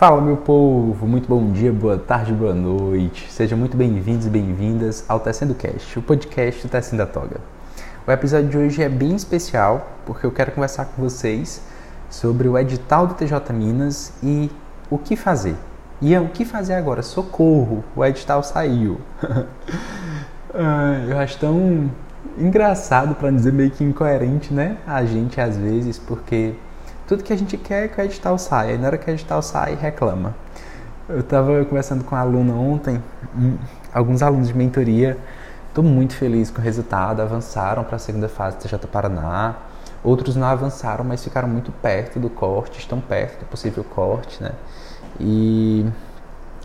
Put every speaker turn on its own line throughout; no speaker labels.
Fala, meu povo! Muito bom dia, boa tarde, boa noite. Sejam muito bem-vindos e bem-vindas ao Tecendo Cast, o podcast do Tecendo a Toga. O episódio de hoje é bem especial porque eu quero conversar com vocês sobre o edital do TJ Minas e o que fazer. E o que fazer agora? Socorro! O edital saiu. eu acho tão engraçado, para dizer meio que incoerente, né? A gente às vezes, porque tudo que a gente quer é que o edital saia. E na hora que o edital sai, reclama. Eu estava conversando com a aluna ontem, alguns alunos de mentoria. Estou muito feliz com o resultado. Avançaram para a segunda fase do TJ Paraná. Outros não avançaram, mas ficaram muito perto do corte, estão perto do possível corte, né? E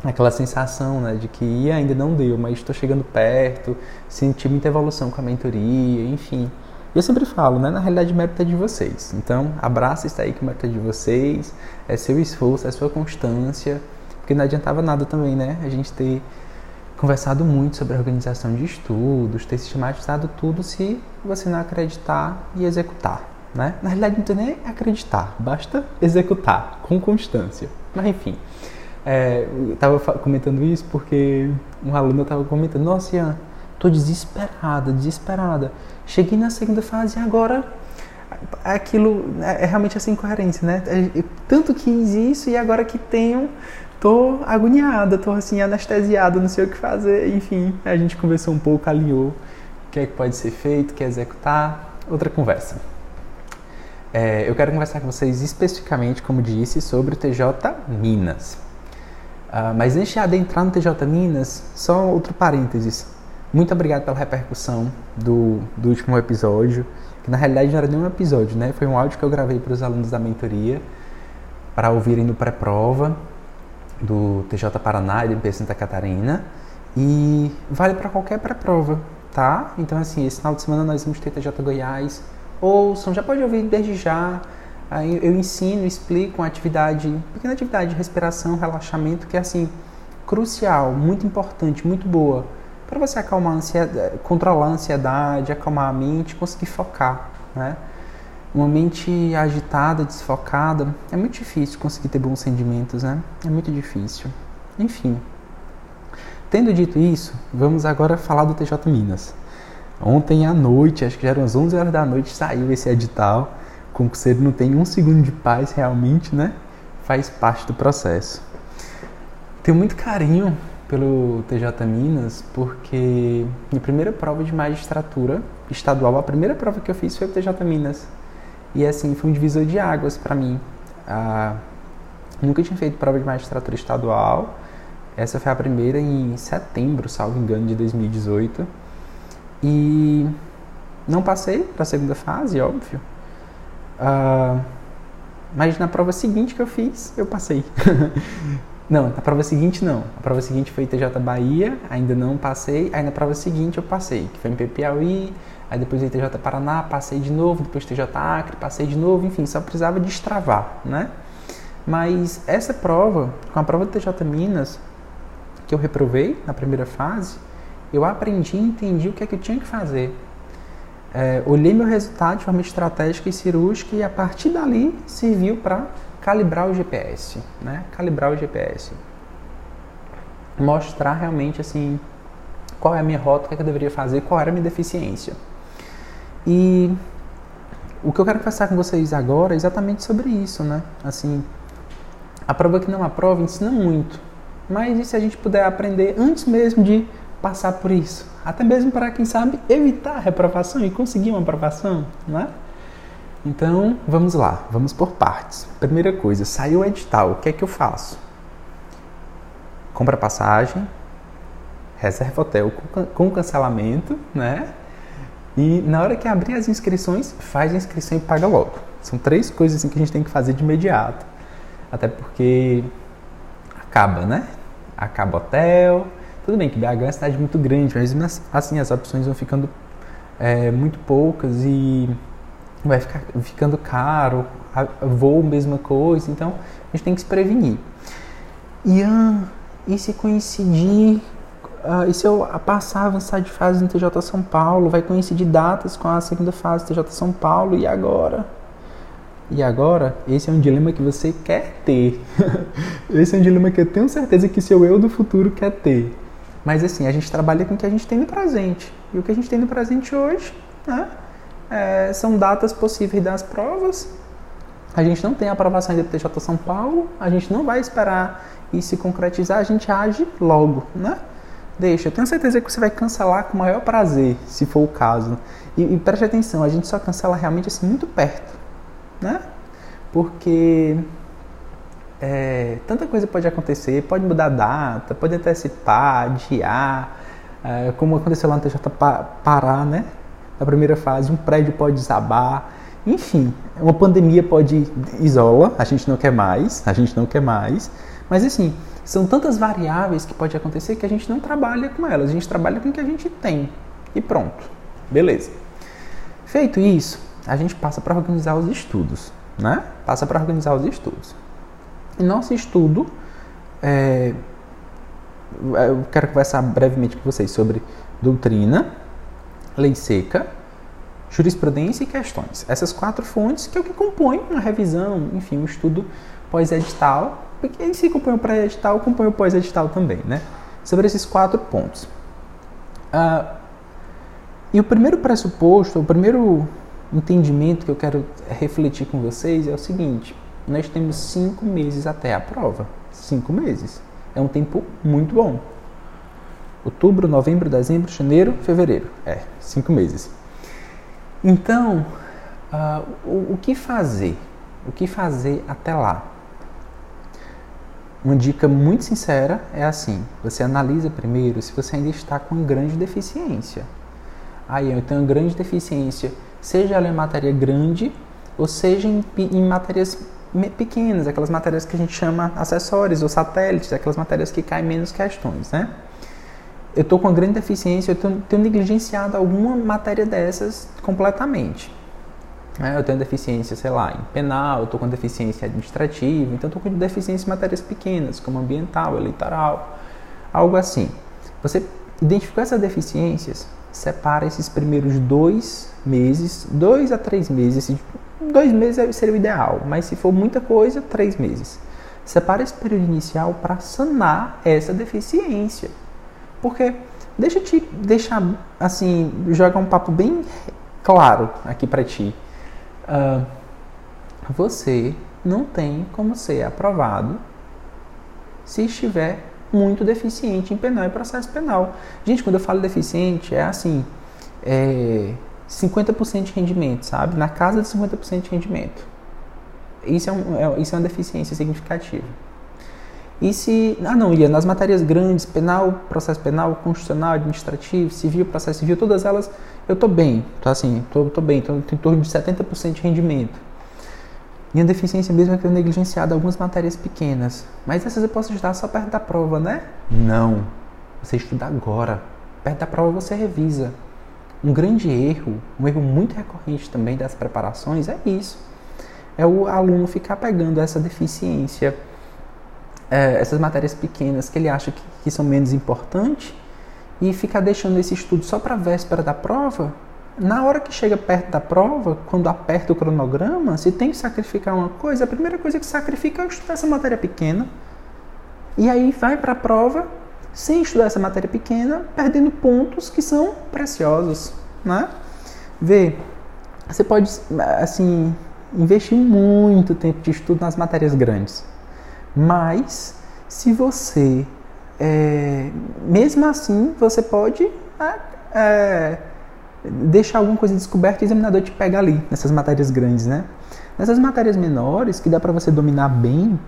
aquela sensação né, de que ainda não deu, mas estou chegando perto, senti muita evolução com a mentoria, enfim. E eu sempre falo, né? Na realidade, o mérito é de vocês. Então, abraça isso aí que o mérito é de vocês, é seu esforço, é sua constância, porque não adiantava nada também, né? A gente ter conversado muito sobre a organização de estudos, ter sistematizado tudo se você não acreditar e executar, né? Na realidade, não tem nem acreditar, basta executar com constância. Mas, enfim, é, eu estava comentando isso porque um aluno estava comentando, nossa, Ian, tô desesperada, desesperada Cheguei na segunda fase e agora aquilo é, é realmente essa incoerência, né? Eu tanto quis isso e agora que tenho, tô agoniada, tô assim anestesiada, não sei o que fazer. Enfim, a gente conversou um pouco, alinhou o que é que pode ser feito, quer executar, outra conversa. É, eu quero conversar com vocês especificamente, como disse, sobre o TJ Minas. Uh, mas antes de adentrar no TJ Minas, só outro parênteses. Muito obrigado pela repercussão do, do último episódio, que na realidade não era nenhum episódio, né? Foi um áudio que eu gravei para os alunos da mentoria para ouvirem no pré-prova do TJ Paraná e do MP Santa Catarina. E vale para qualquer pré-prova, tá? Então, assim, esse final de semana nós vamos ter TJ Goiás. Ouçam, já pode ouvir desde já. Eu ensino, explico uma atividade, pequena atividade de respiração, relaxamento, que é assim, crucial, muito importante, muito boa para você acalmar a ansiedade, controlar a ansiedade, acalmar a mente, conseguir focar, né? Uma mente agitada, desfocada, é muito difícil conseguir ter bons rendimentos, né? É muito difícil. Enfim. Tendo dito isso, vamos agora falar do TJ Minas. Ontem à noite, acho que já eram as 11 horas da noite, saiu esse edital. O concurseiro não tem um segundo de paz realmente, né? Faz parte do processo. Tenho muito carinho pelo TJ Minas porque minha primeira prova de magistratura estadual, a primeira prova que eu fiz foi o TJ Minas. E assim, foi um divisor de águas para mim. Ah, nunca tinha feito prova de magistratura estadual. Essa foi a primeira em setembro, salvo engano, de 2018. E não passei para a segunda fase, óbvio. Ah, mas na prova seguinte que eu fiz, eu passei. Não, na prova seguinte não. A prova seguinte foi TJ Bahia, ainda não passei. Aí na prova seguinte eu passei, que foi em Piauí, aí depois TJ Paraná, passei de novo, depois TJ Acre, passei de novo, enfim, só precisava destravar, né? Mas essa prova, com a prova do TJ Minas, que eu reprovei na primeira fase, eu aprendi e entendi o que é que eu tinha que fazer. É, olhei meu resultado de forma estratégica e cirúrgica e a partir dali serviu para calibrar o GPS, né? Calibrar o GPS. Mostrar realmente assim qual é a minha rota, o que, é que eu deveria fazer, qual era a minha deficiência. E o que eu quero conversar com vocês agora é exatamente sobre isso, né? Assim, a prova que não aprova ensina muito, mas e se a gente puder aprender antes mesmo de passar por isso? Até mesmo para, quem sabe, evitar a reprovação e conseguir uma aprovação, não é? Então, vamos lá, vamos por partes. Primeira coisa, saiu o edital, o que é que eu faço? Compra passagem, reserva hotel com cancelamento, né? E na hora que abrir as inscrições, faz a inscrição e paga logo. São três coisas assim, que a gente tem que fazer de imediato. Até porque acaba, né? Acaba hotel. Tudo bem que BH é uma cidade muito grande, mas assim as opções vão ficando é, muito poucas e vai ficar ficando caro, voo mesma coisa, então a gente tem que se prevenir. Ian, e se coincidir, uh, e se eu passar, avançar de fase no TJ São Paulo, vai coincidir datas com a segunda fase do TJ São Paulo, e agora? E agora, esse é um dilema que você quer ter. esse é um dilema que eu tenho certeza que seu eu do futuro quer ter. Mas assim, a gente trabalha com o que a gente tem no presente. E o que a gente tem no presente hoje né, é, são datas possíveis das provas. A gente não tem aprovação ainda do TJ São Paulo, a gente não vai esperar isso se concretizar, a gente age logo, né? Deixa, eu tenho certeza que você vai cancelar com o maior prazer, se for o caso. E, e preste atenção, a gente só cancela realmente assim muito perto, né? Porque é, tanta coisa pode acontecer, pode mudar a data, pode antecipar, adiar, é, como aconteceu lá no TJ Pará, né? Na primeira fase, um prédio pode desabar, enfim, uma pandemia pode isola, a gente não quer mais, a gente não quer mais, mas assim, são tantas variáveis que pode acontecer que a gente não trabalha com elas, a gente trabalha com o que a gente tem e pronto, beleza. Feito isso, a gente passa para organizar os estudos, né? Passa para organizar os estudos. E nosso estudo, é, eu quero conversar brevemente com vocês sobre doutrina, lei seca, jurisprudência e questões. Essas quatro fontes que é o que compõem uma revisão, enfim, um estudo pós-edital, porque em si compõe o pré-edital, compõe o pós-edital também, né? Sobre esses quatro pontos. Ah, e o primeiro pressuposto, o primeiro entendimento que eu quero refletir com vocês é o seguinte: nós temos cinco meses até a prova. Cinco meses. É um tempo muito bom. Outubro, novembro, dezembro, janeiro, fevereiro. É, cinco meses. Então, uh, o, o que fazer? O que fazer até lá? Uma dica muito sincera é assim: você analisa primeiro se você ainda está com grande deficiência. Aí eu tenho grande deficiência, seja ela em matéria grande ou seja em, em matérias pequenas, aquelas matérias que a gente chama acessórios ou satélites, aquelas matérias que caem menos questões, né? Eu estou com uma grande deficiência, eu tenho, tenho negligenciado alguma matéria dessas completamente. É, eu tenho deficiência, sei lá, em penal, eu estou com deficiência administrativa, então estou com deficiência em matérias pequenas, como ambiental, eleitoral, algo assim. Você identificou essas deficiências, separa esses primeiros dois meses, dois a três meses, dois meses seria o ideal, mas se for muita coisa, três meses. Separa esse período inicial para sanar essa deficiência. Porque, deixa eu te deixar, assim, jogar um papo bem claro aqui para ti. Uh, você não tem como ser aprovado se estiver muito deficiente em penal e processo penal. Gente, quando eu falo deficiente, é assim, é, 50% de rendimento, sabe? Na casa de 50% de rendimento. Isso é, um, é, isso é uma deficiência significativa. E se. Ah, não, Ian, nas matérias grandes, penal, processo penal, constitucional, administrativo, civil, processo civil, todas elas, eu estou bem. Tô assim, tô, tô bem, tô em torno de 70% de rendimento. Minha deficiência mesmo é que eu negligenciado algumas matérias pequenas. Mas essas eu posso estudar só perto da prova, né? Não. Você estuda agora. Perto da prova você revisa. Um grande erro, um erro muito recorrente também das preparações é isso. É o aluno ficar pegando essa deficiência, é, essas matérias pequenas que ele acha que, que são menos importantes e ficar deixando esse estudo só para a véspera da prova. Na hora que chega perto da prova, quando aperta o cronograma, se tem que sacrificar uma coisa, a primeira coisa que sacrifica é estudar essa matéria pequena. E aí vai para a prova sem estudar essa matéria pequena, perdendo pontos que são preciosos, né? Vê, você pode, assim, investir muito tempo de estudo nas matérias grandes, mas se você, é, mesmo assim, você pode é, é, deixar alguma coisa descoberta e o examinador te pega ali, nessas matérias grandes, né? Nessas matérias menores, que dá para você dominar bem,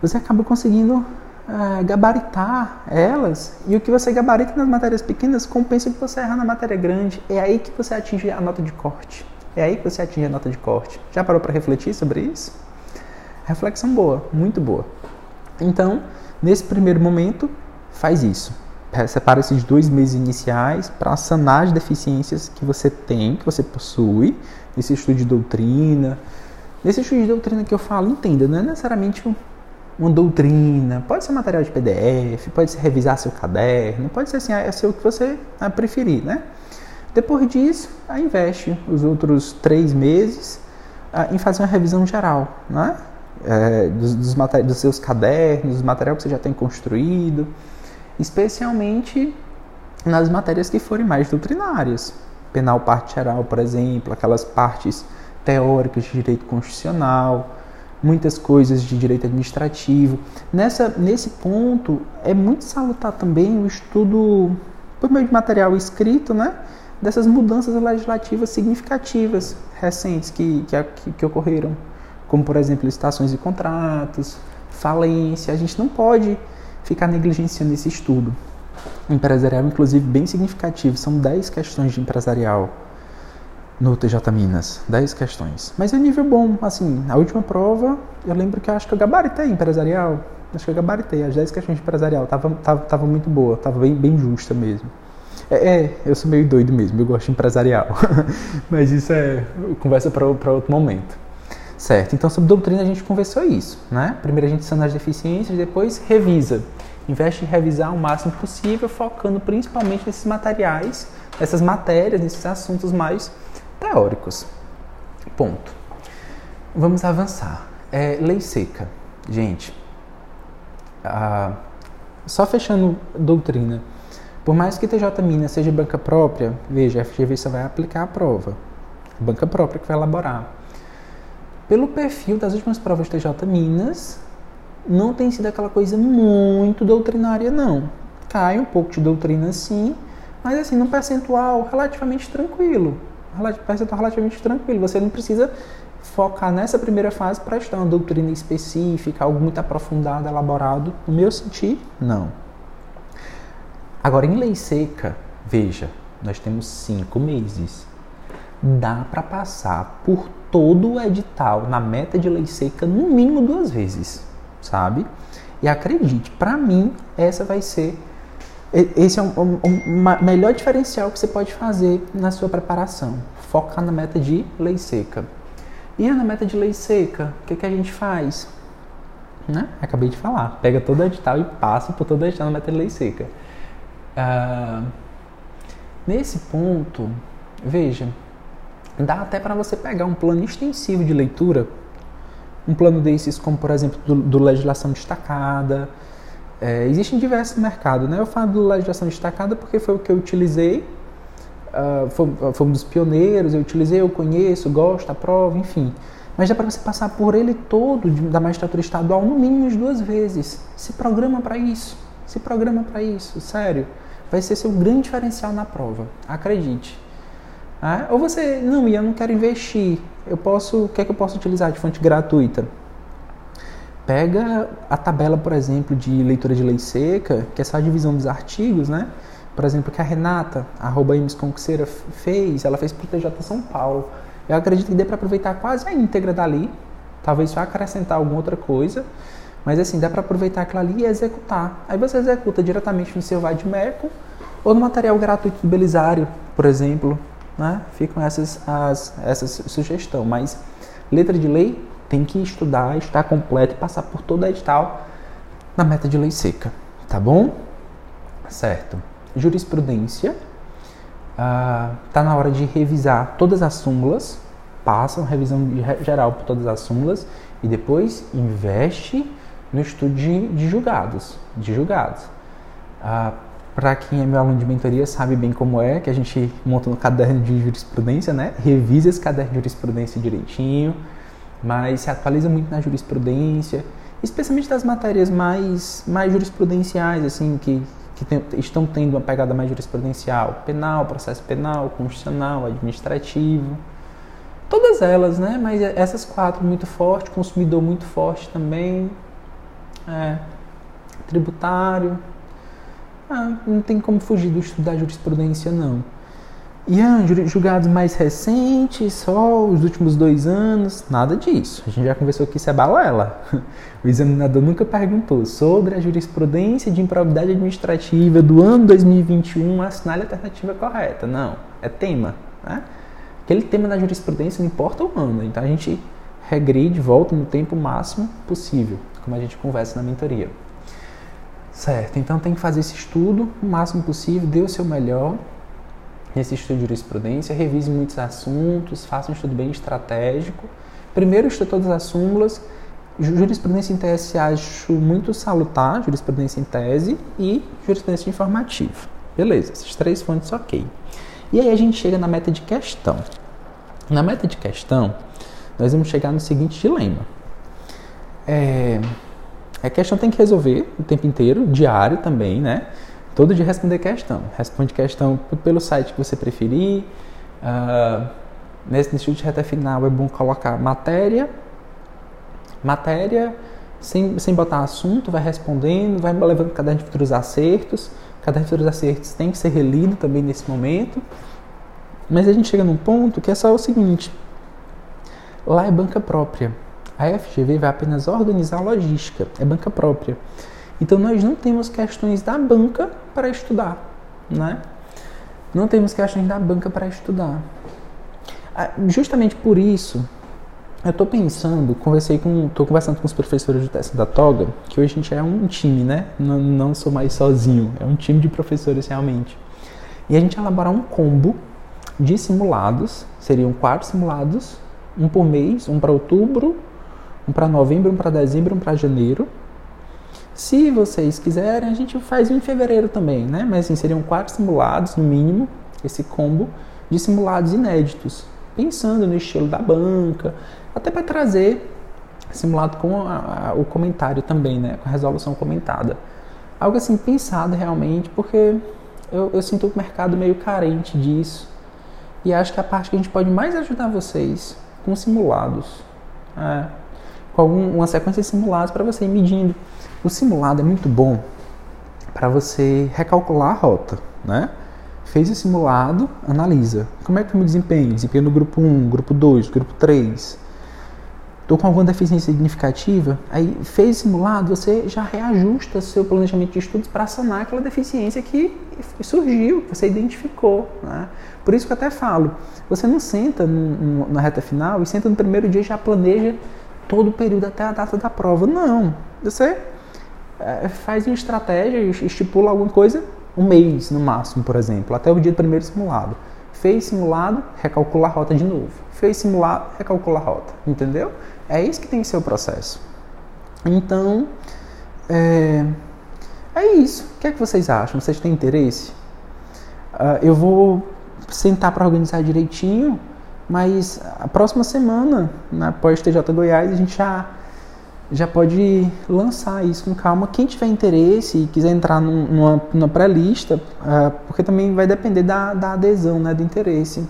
você acaba conseguindo é, gabaritar elas e o que você gabarita nas matérias pequenas compensa o que você erra na matéria grande. É aí que você atinge a nota de corte. É aí que você atinge a nota de corte. Já parou para refletir sobre isso? Reflexão boa, muito boa. Então, nesse primeiro momento, faz isso. Separa esses dois meses iniciais para sanar as deficiências que você tem, que você possui, nesse estudo de doutrina. Nesse estudo de doutrina que eu falo, entenda, não é necessariamente uma doutrina, pode ser material de PDF, pode ser revisar seu caderno, pode ser assim, é ser o que você preferir, né? Depois disso, investe os outros três meses em fazer uma revisão geral, né? É, dos, dos, dos seus cadernos, do material que você já tem construído, especialmente nas matérias que forem mais doutrinárias. Penal parte geral, por exemplo, aquelas partes teóricas de direito constitucional, muitas coisas de direito administrativo. Nessa, nesse ponto, é muito salutar também o estudo, por meio de material escrito, né, dessas mudanças legislativas significativas recentes que, que, que ocorreram, como, por exemplo, licitações de contratos, falência. A gente não pode ficar negligenciando esse estudo empresarial, inclusive bem significativo. São 10 questões de empresarial no TJ Minas. 10 questões. Mas é nível bom. Assim, a última prova, eu lembro que eu acho que eu gabaritei empresarial. Acho que eu gabaritei. As 10 questões de empresarial. Tava, tava, tava muito boa. Tava bem, bem justa mesmo. É, é, eu sou meio doido mesmo. Eu gosto de empresarial. Mas isso é conversa para outro momento. Certo, então sobre doutrina a gente conversou isso, né? Primeiro a gente sana as deficiências, depois revisa. Investe em revisar o máximo possível, focando principalmente nesses materiais, nessas matérias, nesses assuntos mais teóricos. Ponto. Vamos avançar. É, lei seca. Gente, só fechando doutrina. Por mais que TJ Minas seja banca própria, veja, a FGV só vai aplicar a prova. Banca própria que vai elaborar. Pelo perfil das últimas provas TJ Minas, não tem sido aquela coisa muito doutrinária, não. Cai um pouco de doutrina, sim, mas assim, num percentual relativamente tranquilo percentual relativamente tranquilo. Você não precisa focar nessa primeira fase para estudar uma doutrina específica, algo muito aprofundado, elaborado. No meu sentir, não. Agora, em lei seca, veja, nós temos cinco meses. Dá para passar por todo o edital na meta de lei seca no mínimo duas vezes, sabe? E acredite, para mim, essa vai ser esse é o um, um, um, melhor diferencial que você pode fazer na sua preparação. Focar na meta de lei seca. E na meta de lei seca, o que, que a gente faz? Né? Acabei de falar. Pega todo o edital e passa por todo o edital na meta de lei seca. Uh, nesse ponto, veja, dá até para você pegar um plano extensivo de leitura. Um plano desses, como por exemplo, do, do legislação destacada, é, existem diversos mercados, né? Eu falo do legislação destacada porque foi o que eu utilizei, uh, foi, foi, um dos pioneiros, eu utilizei, eu conheço, gosto, aprovo, enfim. Mas dá para você passar por ele todo da magistratura estadual no mínimo duas vezes. Se programa para isso, se programa para isso, sério. Vai ser seu grande diferencial na prova, acredite. Ah, ou você, não, eu não quero investir, eu posso, o que é que eu posso utilizar de fonte gratuita? Pega a tabela, por exemplo, de leitura de lei seca, que é só a divisão dos artigos, né? Por exemplo, que a Renata, arroba Conqueceira, fez, ela fez para o TJ São Paulo. Eu acredito que dê para aproveitar quase a íntegra dali, talvez só acrescentar alguma outra coisa, mas assim, dá para aproveitar aquilo ali e executar. Aí você executa diretamente no seu Vadmeco ou no material gratuito do Belisário, por exemplo, né? Ficam essas, as, sugestões, mas letra de lei tem que estudar, estar completo e passar por todo o edital na meta de lei seca, tá bom? Certo. Jurisprudência. Ah, tá na hora de revisar todas as súmulas, passa uma revisão geral por todas as súmulas e depois investe no estudo de, de julgados, de julgados. Ah, para quem é meu aluno de mentoria sabe bem como é que a gente monta no caderno de jurisprudência, né? Revisa esse caderno de jurisprudência direitinho, mas se atualiza muito na jurisprudência, especialmente das matérias mais, mais jurisprudenciais, assim, que, que tem, estão tendo uma pegada mais jurisprudencial, penal, processo penal, constitucional, administrativo, todas elas, né? Mas essas quatro muito forte, consumidor muito forte também, é, tributário, ah, não tem como fugir do estudo da jurisprudência não. Ian, julgados mais recentes, só os últimos dois anos, nada disso. A gente já conversou que isso é balela. O examinador nunca perguntou sobre a jurisprudência de improbidade administrativa do ano 2021, assinale a alternativa correta. Não, é tema. Né? Aquele tema da jurisprudência não importa o ano, então a gente regride, volta no tempo máximo possível, como a gente conversa na mentoria. Certo, então tem que fazer esse estudo o máximo possível, dê o seu melhor, nesse estudo de jurisprudência, revise muitos assuntos, faça um estudo bem estratégico, primeiro estuda todas as súmulas, jurisprudência em tese acho muito salutar, jurisprudência em tese e jurisprudência informativa. Beleza, essas três fontes ok. E aí a gente chega na meta de questão. Na meta de questão, nós vamos chegar no seguinte dilema. É, a questão tem que resolver o tempo inteiro, diário também, né? Todo dia responder questão. Responde questão pelo site que você preferir. Uh, nesse instituto de reta final é bom colocar matéria, matéria, sem, sem botar assunto, vai respondendo, vai levando caderno de futuros acertos. Caderno de futuros acertos tem que ser relido também nesse momento. Mas a gente chega num ponto que é só o seguinte: lá é banca própria. A FGV vai apenas organizar a logística, é banca própria. Então nós não temos questões da banca para estudar, né? Não temos questões da banca para estudar. Ah, justamente por isso, eu estou pensando, conversei com, estou conversando com os professores do teste da Toga, que hoje a gente é um time, né? Não, não sou mais sozinho, é um time de professores realmente. E a gente elaborar um combo de simulados, seriam quatro simulados, um por mês, um para outubro, um para novembro, um para dezembro, um para janeiro. Se vocês quiserem, a gente faz um em fevereiro também, né? Mas assim, seriam quatro simulados, no mínimo, esse combo de simulados inéditos, pensando no estilo da banca, até para trazer simulado com a, a, o comentário também, né? Com a resolução comentada. Algo assim pensado realmente, porque eu, eu sinto o mercado meio carente disso. E acho que a parte que a gente pode mais ajudar vocês com simulados. É, com algum, uma sequência de simulados para você ir medindo. O simulado é muito bom para você recalcular a rota, né? Fez o simulado, analisa. Como é que eu me desempenho? Desempenho no grupo 1, grupo 2, grupo 3. Estou com alguma deficiência significativa? Aí fez o simulado, você já reajusta seu planejamento de estudos para sanar aquela deficiência que surgiu, que você identificou. Né? Por isso que eu até falo, você não senta no, na reta final e senta no primeiro dia e já planeja todo o período até a data da prova. Não. Você é, faz uma estratégia, estipula alguma coisa, um mês no máximo, por exemplo, até o dia do primeiro simulado. Fez simulado, recalcula a rota de novo. Fez simulado, recalcula a rota. Entendeu? É isso que tem que ser o processo. Então, é, é isso. O que é que vocês acham? Vocês têm interesse? Uh, eu vou sentar para organizar direitinho mas a próxima semana, na pós-TJ Goiás, a gente já, já pode lançar isso com calma. Quem tiver interesse e quiser entrar num, numa, numa pré-lista, uh, porque também vai depender da, da adesão, né, do interesse.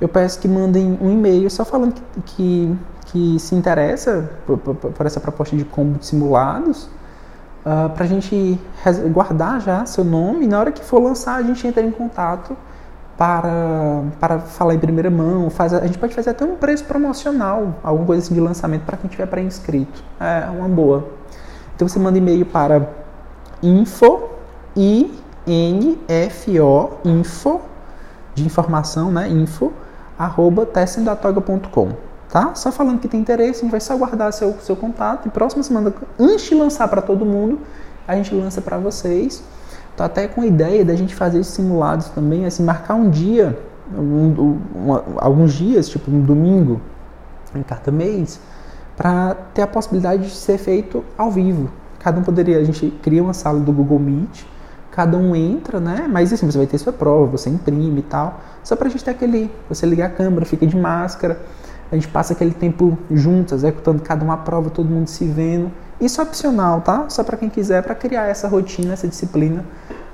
Eu peço que mandem um e-mail só falando que, que, que se interessa por, por, por, essa proposta de combo de simulados, uh, ah, para a gente guardar já seu nome e na hora que for lançar a gente entra em contato para, para falar em primeira mão. Faz, a gente pode fazer até um preço promocional, alguma coisa assim de lançamento para quem tiver pré-inscrito. É uma boa. Então você manda e-mail para info, i n f o info de informação, né? Info arroba tessendatoga.com, tá? Só falando que tem interesse, a gente vai só guardar seu seu contato e próxima semana antes de lançar para todo mundo, a gente lança para vocês. Tô até com a ideia da gente fazer simulados também, assim, marcar um dia, um, alguns dias, tipo um domingo, em cada mês, para ter a possibilidade de ser feito ao vivo. Cada um poderia, a gente cria uma sala do Google Meet, cada um entra, né? Mas assim, você vai ter sua prova, você imprime e tal. Só pra gente ter aquele, você liga a câmera, fica de máscara, a gente passa aquele tempo juntos, executando cada uma prova, todo mundo se vendo. Isso é opcional, tá? Só para quem quiser, para criar essa rotina, essa disciplina,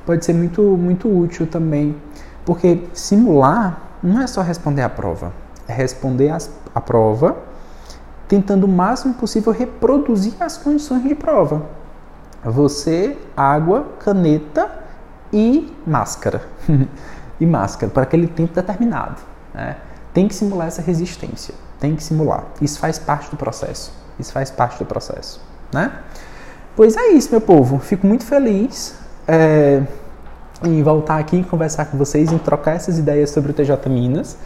pode ser muito, muito útil também. Porque simular não é só responder a prova, é responder as, a prova tentando o máximo possível reproduzir as condições de prova. Você, água, caneta e máscara. e máscara, para aquele tempo determinado. Né? Tem que simular essa resistência. Tem que simular. Isso faz parte do processo. Isso faz parte do processo né? Pois é isso, meu povo. Fico muito feliz é, em voltar aqui e conversar com vocês, em trocar essas ideias sobre o TJ Minas.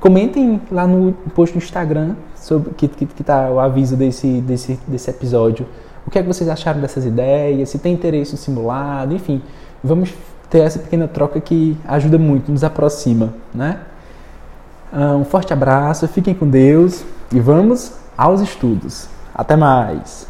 Comentem lá no post no Instagram sobre que, que, que tá o aviso desse, desse, desse episódio. O que é que vocês acharam dessas ideias? Se tem interesse no simulado, enfim. Vamos ter essa pequena troca que ajuda muito, nos aproxima, né? Ah, um forte abraço, fiquem com Deus E vamos aos estudos. Até mais!